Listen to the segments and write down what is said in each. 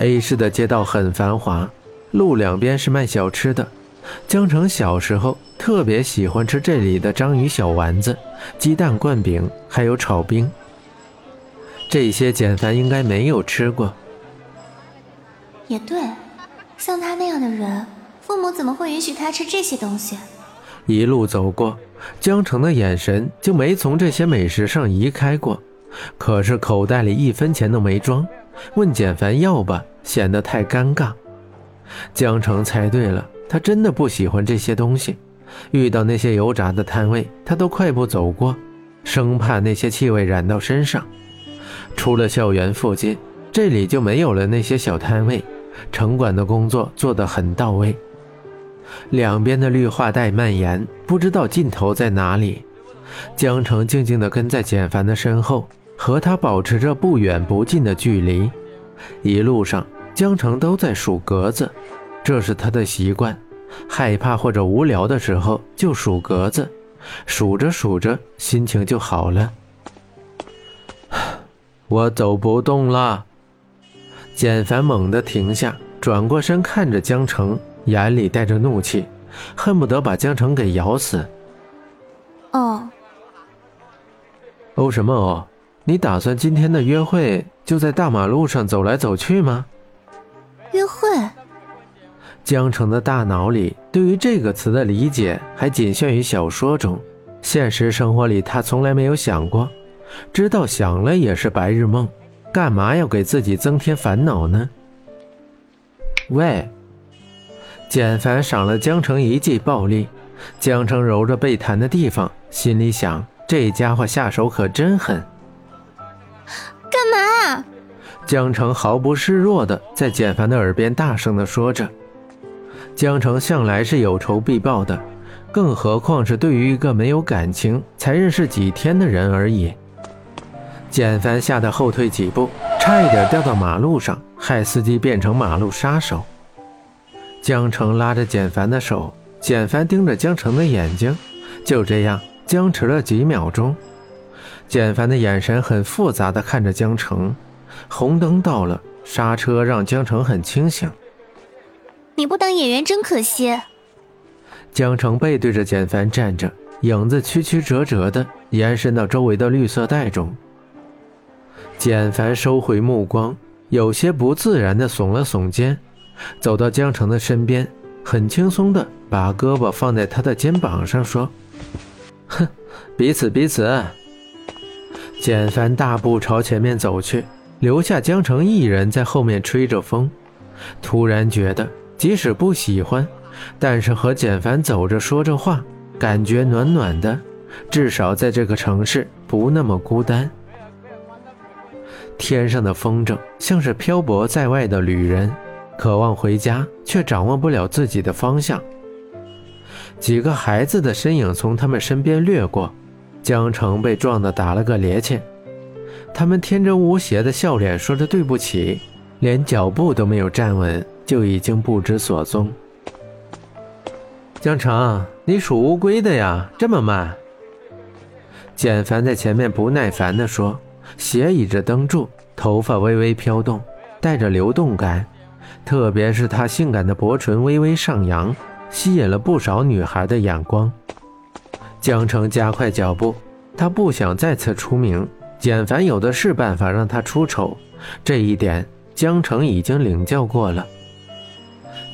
A 市的街道很繁华，路两边是卖小吃的。江城小时候特别喜欢吃这里的章鱼小丸子、鸡蛋灌饼，还有炒冰。这些简凡应该没有吃过。也对，像他那样的人，父母怎么会允许他吃这些东西？一路走过，江城的眼神就没从这些美食上移开过。可是口袋里一分钱都没装，问简凡要吧，显得太尴尬。江城猜对了。他真的不喜欢这些东西，遇到那些油炸的摊位，他都快步走过，生怕那些气味染到身上。出了校园附近，这里就没有了那些小摊位，城管的工作做得很到位。两边的绿化带蔓延，不知道尽头在哪里。江城静静地跟在简凡的身后，和他保持着不远不近的距离。一路上，江城都在数格子。这是他的习惯，害怕或者无聊的时候就数格子，数着数着心情就好了。我走不动了。简凡猛地停下，转过身看着江城，眼里带着怒气，恨不得把江城给咬死。哦，哦什么哦？你打算今天的约会就在大马路上走来走去吗？约会。江城的大脑里对于这个词的理解还仅限于小说中，现实生活里他从来没有想过，知道想了也是白日梦，干嘛要给自己增添烦恼呢？喂，简凡赏了江城一记暴力，江城揉着被弹的地方，心里想：这家伙下手可真狠。干嘛？江城毫不示弱的在简凡的耳边大声的说着。江城向来是有仇必报的，更何况是对于一个没有感情、才认识几天的人而已。简凡吓得后退几步，差一点掉到马路上，害司机变成马路杀手。江城拉着简凡的手，简凡盯着江城的眼睛，就这样僵持了几秒钟。简凡的眼神很复杂的看着江城，红灯到了，刹车让江城很清醒。你不当演员真可惜。江城背对着简凡站着，影子曲曲折折的延伸到周围的绿色带中。简凡收回目光，有些不自然的耸了耸肩，走到江城的身边，很轻松的把胳膊放在他的肩膀上，说：“哼，彼此彼此。”简凡大步朝前面走去，留下江城一人在后面吹着风，突然觉得。即使不喜欢，但是和简凡走着说着话，感觉暖暖的，至少在这个城市不那么孤单。天上的风筝像是漂泊在外的旅人，渴望回家却掌握不了自己的方向。几个孩子的身影从他们身边掠过，江城被撞得打了个趔趄，他们天真无邪的笑脸说着对不起，连脚步都没有站稳。就已经不知所踪。江城，你属乌龟的呀，这么慢。简凡在前面不耐烦地说，斜倚着灯柱，头发微微飘动，带着流动感，特别是他性感的薄唇微微上扬，吸引了不少女孩的眼光。江城加快脚步，他不想再次出名，简凡有的是办法让他出丑，这一点江城已经领教过了。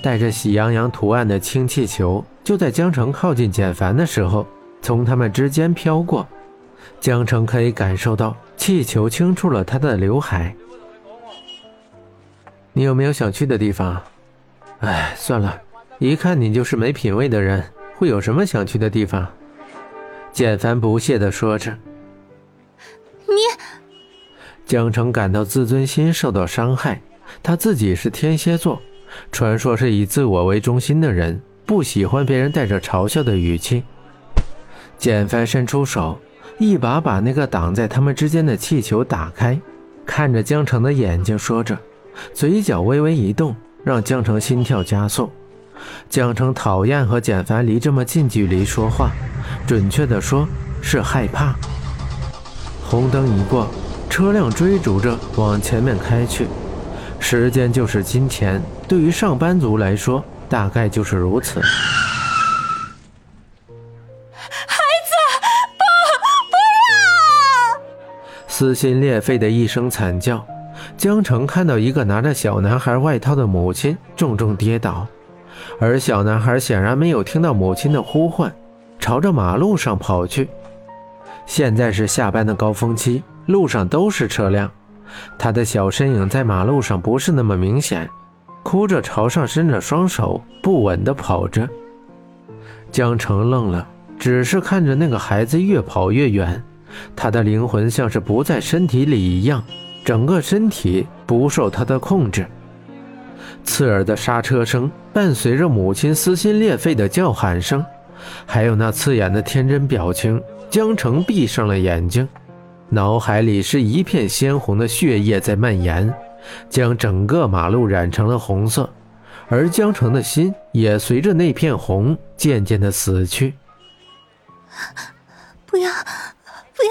带着喜羊羊图案的氢气球，就在江城靠近简凡的时候，从他们之间飘过。江城可以感受到气球轻触了他的刘海。你有没有想去的地方？哎，算了，一看你就是没品位的人，会有什么想去的地方？简凡不屑地说着。江城感到自尊心受到伤害。他自己是天蝎座。传说是以自我为中心的人，不喜欢别人带着嘲笑的语气。简凡伸出手，一把把那个挡在他们之间的气球打开，看着江城的眼睛，说着，嘴角微微一动，让江城心跳加速。江城讨厌和简凡离这么近距离说话，准确的说是害怕。红灯一过，车辆追逐着往前面开去。时间就是金钱，对于上班族来说，大概就是如此。孩子，不，不要！撕心裂肺的一声惨叫。江城看到一个拿着小男孩外套的母亲重重跌倒，而小男孩显然没有听到母亲的呼唤，朝着马路上跑去。现在是下班的高峰期，路上都是车辆，他的小身影在马路上不是那么明显，哭着朝上伸着双手，不稳地跑着。江城愣了，只是看着那个孩子越跑越远，他的灵魂像是不在身体里一样。整个身体不受他的控制，刺耳的刹车声伴随着母亲撕心裂肺的叫喊声，还有那刺眼的天真表情。江城闭上了眼睛，脑海里是一片鲜红的血液在蔓延，将整个马路染成了红色，而江城的心也随着那片红渐渐的死去。不要，不要！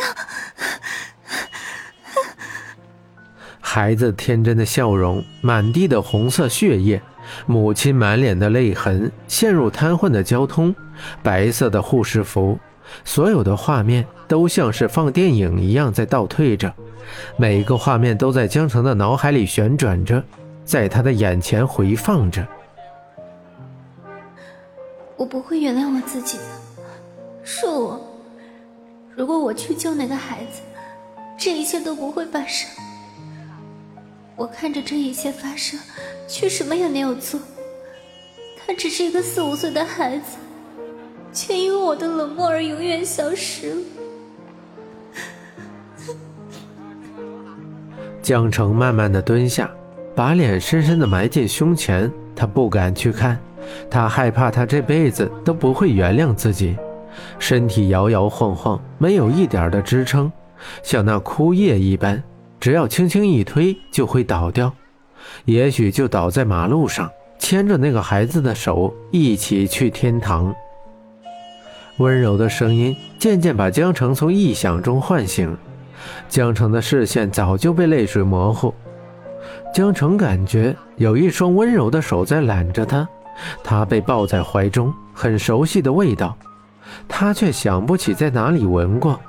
孩子天真的笑容，满地的红色血液，母亲满脸的泪痕，陷入瘫痪的交通，白色的护士服，所有的画面都像是放电影一样在倒退着，每一个画面都在江城的脑海里旋转着，在他的眼前回放着。我不会原谅我自己的，是我。如果我去救那个孩子，这一切都不会发生。我看着这一切发生，却什么也没有做。他只是一个四五岁的孩子，却因为我的冷漠而永远消失了。江城慢慢的蹲下，把脸深深的埋进胸前。他不敢去看，他害怕他这辈子都不会原谅自己。身体摇摇晃晃，没有一点的支撑，像那枯叶一般。只要轻轻一推就会倒掉，也许就倒在马路上，牵着那个孩子的手一起去天堂。温柔的声音渐渐把江城从臆想中唤醒，江城的视线早就被泪水模糊。江城感觉有一双温柔的手在揽着他，他被抱在怀中，很熟悉的味道，他却想不起在哪里闻过。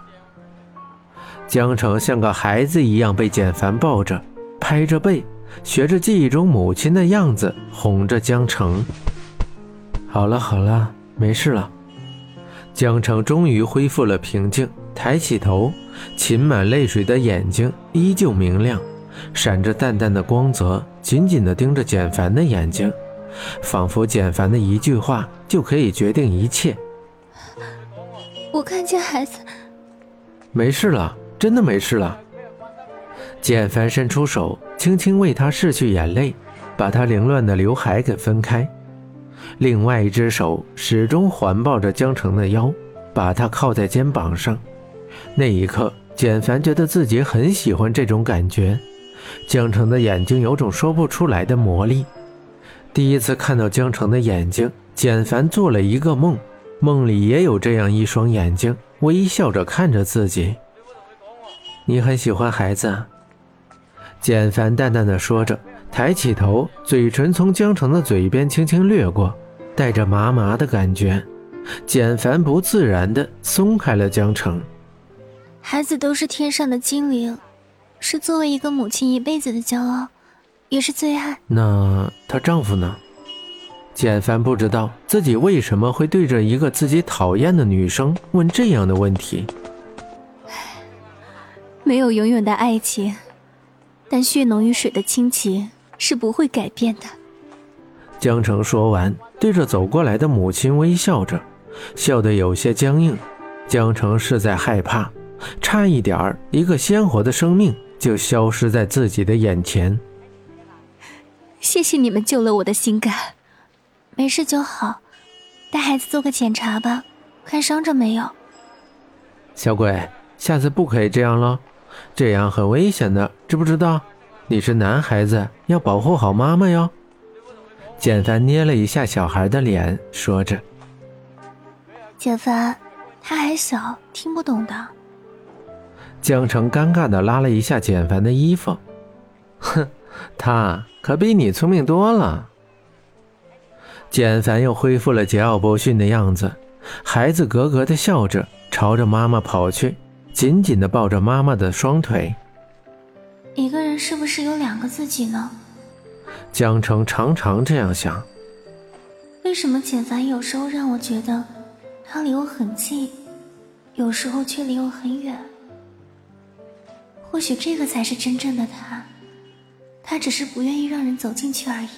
江城像个孩子一样被简凡抱着，拍着背，学着记忆中母亲的样子，哄着江城。好了好了，没事了。江澄终于恢复了平静，抬起头，噙满泪水的眼睛依旧明亮，闪着淡淡的光泽，紧紧地盯着简凡的眼睛，仿佛简凡的一句话就可以决定一切。我看见孩子，没事了。真的没事了。简凡伸出手，轻轻为他拭去眼泪，把他凌乱的刘海给分开。另外一只手始终环抱着江城的腰，把他靠在肩膀上。那一刻，简凡觉得自己很喜欢这种感觉。江城的眼睛有种说不出来的魔力。第一次看到江城的眼睛，简凡做了一个梦，梦里也有这样一双眼睛，微笑着看着自己。你很喜欢孩子，简凡淡淡的说着，抬起头，嘴唇从江城的嘴边轻轻掠过，带着麻麻的感觉。简凡不自然的松开了江城。孩子都是天上的精灵，是作为一个母亲一辈子的骄傲，也是最爱。那她丈夫呢？简凡不知道自己为什么会对着一个自己讨厌的女生问这样的问题。没有永远的爱情，但血浓于水的亲情是不会改变的。江澄说完，对着走过来的母亲微笑着，笑得有些僵硬。江澄是在害怕，差一点儿，一个鲜活的生命就消失在自己的眼前。谢谢你们救了我的心肝，没事就好。带孩子做个检查吧，看伤着没有。小鬼，下次不可以这样了。这样很危险的，知不知道？你是男孩子，要保护好妈妈哟。简凡捏了一下小孩的脸，说着：“简凡，他还小，听不懂的。”江城尴尬的拉了一下简凡的衣服，哼，他可比你聪明多了。简凡又恢复了桀骜不驯的样子，孩子咯咯的笑着，朝着妈妈跑去，紧紧的抱着妈妈的双腿。一个人是不是有两个自己呢？江城常常这样想。为什么简凡有时候让我觉得他离我很近，有时候却离我很远？或许这个才是真正的他，他只是不愿意让人走进去而已。